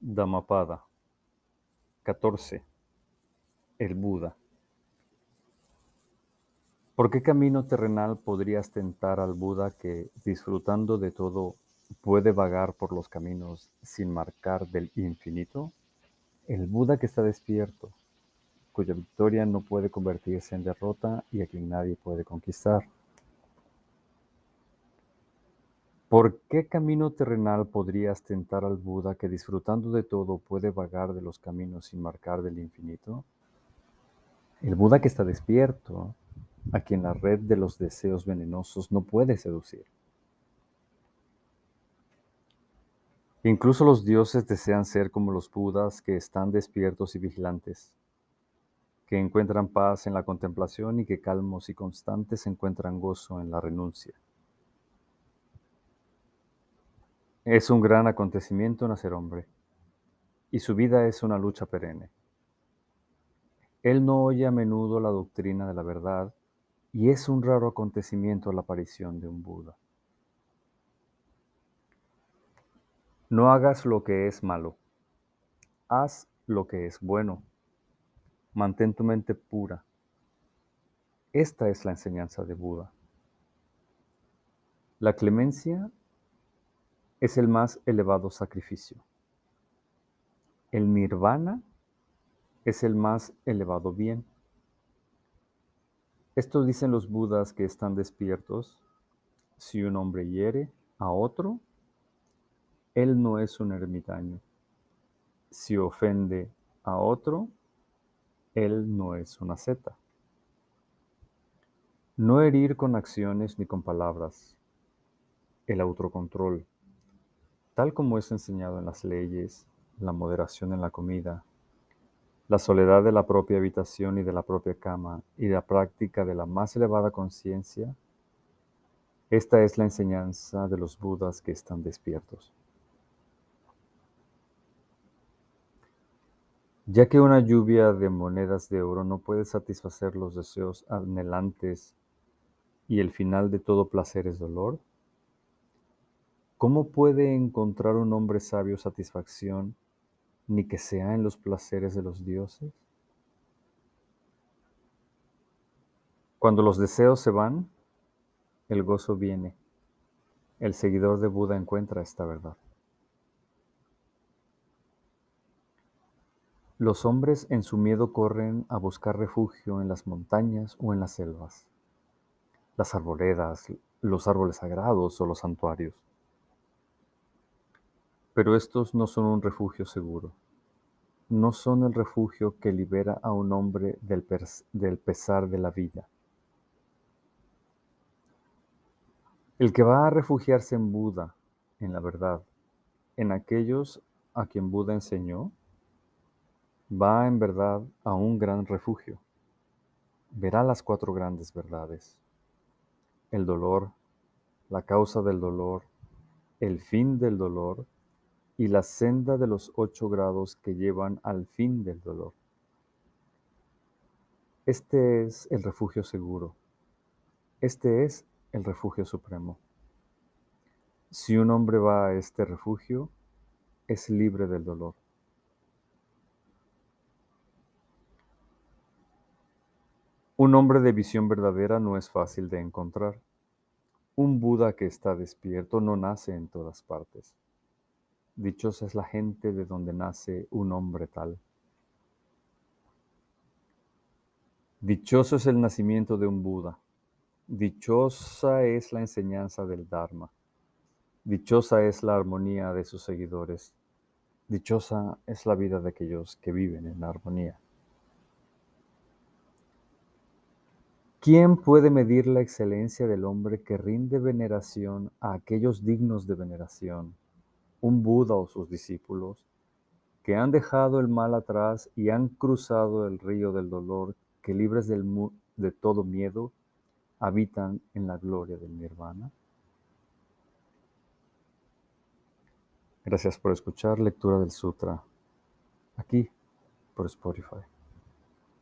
Dhammapada 14. El Buda. ¿Por qué camino terrenal podrías tentar al Buda que, disfrutando de todo, puede vagar por los caminos sin marcar del infinito? El Buda que está despierto, cuya victoria no puede convertirse en derrota y a quien nadie puede conquistar. ¿Por qué camino terrenal podrías tentar al Buda que disfrutando de todo puede vagar de los caminos sin marcar del infinito? El Buda que está despierto, a quien la red de los deseos venenosos no puede seducir. Incluso los dioses desean ser como los Budas que están despiertos y vigilantes, que encuentran paz en la contemplación y que calmos y constantes encuentran gozo en la renuncia. Es un gran acontecimiento nacer hombre, y su vida es una lucha perenne. Él no oye a menudo la doctrina de la verdad, y es un raro acontecimiento la aparición de un Buda. No hagas lo que es malo, haz lo que es bueno. Mantén tu mente pura. Esta es la enseñanza de Buda. La clemencia es el más elevado sacrificio. El nirvana es el más elevado bien. Esto dicen los budas que están despiertos. Si un hombre hiere a otro, él no es un ermitaño. Si ofende a otro, él no es una zeta. No herir con acciones ni con palabras. El autocontrol tal como es enseñado en las leyes, la moderación en la comida, la soledad de la propia habitación y de la propia cama y la práctica de la más elevada conciencia, esta es la enseñanza de los budas que están despiertos. Ya que una lluvia de monedas de oro no puede satisfacer los deseos anhelantes y el final de todo placer es dolor, ¿Cómo puede encontrar un hombre sabio satisfacción ni que sea en los placeres de los dioses? Cuando los deseos se van, el gozo viene. El seguidor de Buda encuentra esta verdad. Los hombres en su miedo corren a buscar refugio en las montañas o en las selvas, las arboledas, los árboles sagrados o los santuarios. Pero estos no son un refugio seguro. No son el refugio que libera a un hombre del, pesar de la vida. El que va a refugiarse en Buda, en la verdad, en aquellos a quien Buda enseñó, va en verdad a un gran refugio. Verá las cuatro grandes verdades. El dolor, la causa del dolor, el fin del dolor y la senda de los ocho grados que llevan al fin del dolor. Este es el refugio seguro. Este es el refugio supremo. Si un hombre va a este refugio, es libre del dolor. Un hombre de visión verdadera no es fácil de encontrar. Un Buda que está despierto no nace en todas partes. Dichosa es la gente de donde nace un hombre tal. Dichoso es el nacimiento de un Buda. Dichosa es la enseñanza del Dharma. Dichosa es la armonía de sus seguidores. Dichosa es la vida de aquellos que viven en armonía. ¿Quién puede medir la excelencia del hombre que rinde veneración a aquellos dignos de veneración? Un Buda o sus discípulos, que han dejado el mal atrás y han cruzado el río del dolor, que libres de todo miedo, habitan en la gloria del nirvana? Gracias por escuchar lectura del sutra aquí por Spotify.